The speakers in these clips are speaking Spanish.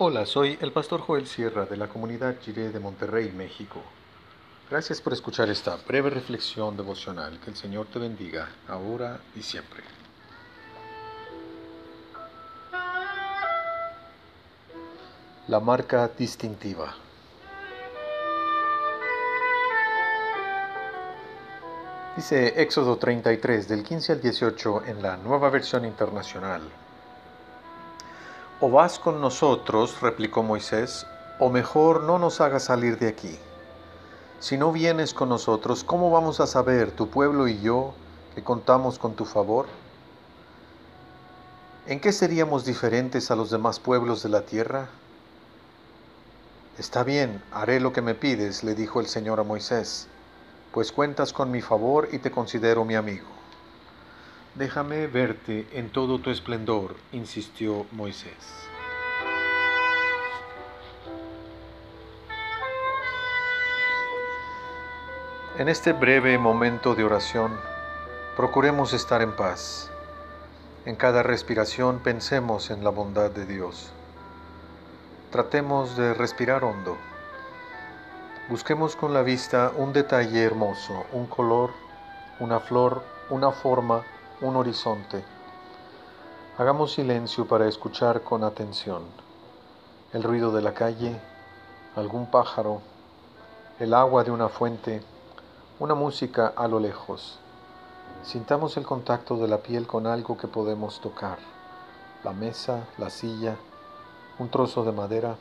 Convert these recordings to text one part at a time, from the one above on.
Hola, soy el pastor Joel Sierra de la comunidad Jiré de Monterrey, México. Gracias por escuchar esta breve reflexión devocional. Que el Señor te bendiga, ahora y siempre. La marca distintiva. Dice Éxodo 33 del 15 al 18 en la nueva versión internacional. O vas con nosotros, replicó Moisés, o mejor no nos hagas salir de aquí. Si no vienes con nosotros, ¿cómo vamos a saber, tu pueblo y yo, que contamos con tu favor? ¿En qué seríamos diferentes a los demás pueblos de la tierra? Está bien, haré lo que me pides, le dijo el Señor a Moisés, pues cuentas con mi favor y te considero mi amigo. Déjame verte en todo tu esplendor, insistió Moisés. En este breve momento de oración, procuremos estar en paz. En cada respiración pensemos en la bondad de Dios. Tratemos de respirar hondo. Busquemos con la vista un detalle hermoso, un color, una flor, una forma, un horizonte. Hagamos silencio para escuchar con atención el ruido de la calle, algún pájaro, el agua de una fuente, una música a lo lejos. Sintamos el contacto de la piel con algo que podemos tocar, la mesa, la silla, un trozo de madera,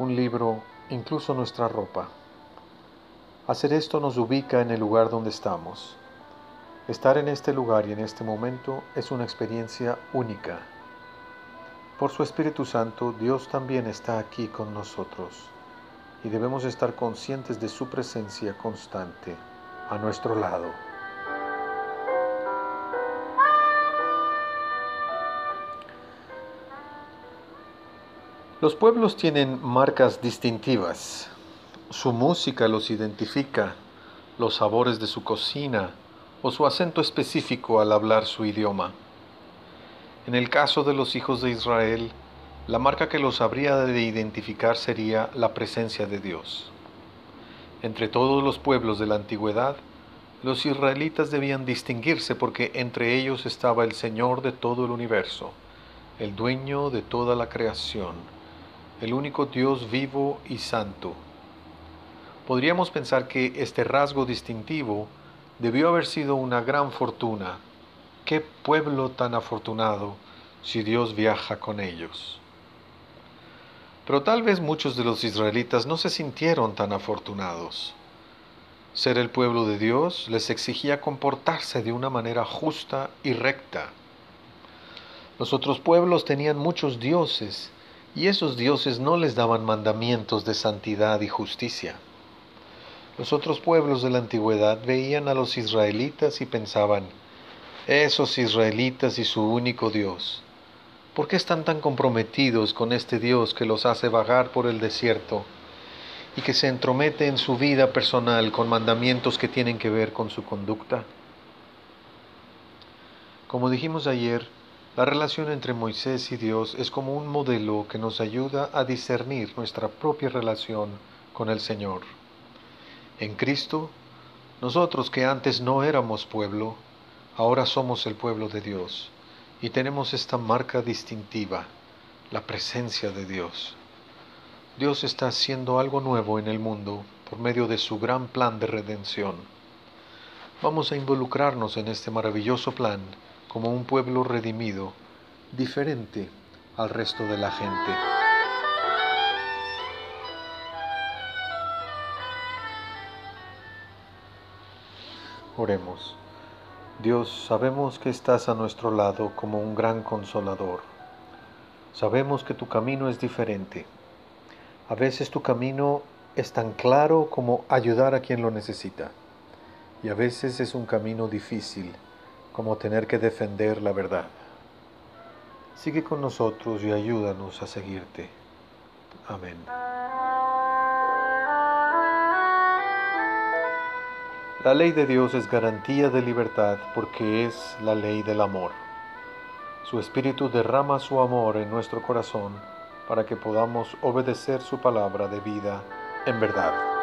un libro, incluso nuestra ropa. Hacer esto nos ubica en el lugar donde estamos Estar en este lugar y en este momento es una experiencia única. Por su Espíritu Santo, Dios también está aquí con nosotros y debemos estar conscientes de su presencia constante a nuestro lado. Los pueblos tienen marcas distintivas. Su música los identifica, los sabores de su cocina, o su acento específico al hablar su idioma. En el caso de los hijos de Israel, la marca que los habría de identificar sería la presencia de Dios. Entre todos los pueblos de la antigüedad, los israelitas debían distinguirse porque entre ellos estaba el Señor de todo el universo, el dueño de toda la creación, el único Dios vivo y santo. Podríamos pensar que este rasgo distintivo Debió haber sido una gran fortuna. Qué pueblo tan afortunado si Dios viaja con ellos. Pero tal vez muchos de los israelitas no se sintieron tan afortunados. Ser el pueblo de Dios les exigía comportarse de una manera justa y recta. Los otros pueblos tenían muchos dioses y esos dioses no les daban mandamientos de santidad y justicia. Los otros pueblos de la antigüedad veían a los israelitas y pensaban, esos israelitas y su único Dios, ¿por qué están tan comprometidos con este Dios que los hace vagar por el desierto y que se entromete en su vida personal con mandamientos que tienen que ver con su conducta? Como dijimos ayer, la relación entre Moisés y Dios es como un modelo que nos ayuda a discernir nuestra propia relación con el Señor. En Cristo, nosotros que antes no éramos pueblo, ahora somos el pueblo de Dios y tenemos esta marca distintiva, la presencia de Dios. Dios está haciendo algo nuevo en el mundo por medio de su gran plan de redención. Vamos a involucrarnos en este maravilloso plan como un pueblo redimido, diferente al resto de la gente. Oremos. Dios, sabemos que estás a nuestro lado como un gran consolador. Sabemos que tu camino es diferente. A veces tu camino es tan claro como ayudar a quien lo necesita. Y a veces es un camino difícil como tener que defender la verdad. Sigue con nosotros y ayúdanos a seguirte. Amén. La ley de Dios es garantía de libertad porque es la ley del amor. Su Espíritu derrama su amor en nuestro corazón para que podamos obedecer su palabra de vida en verdad.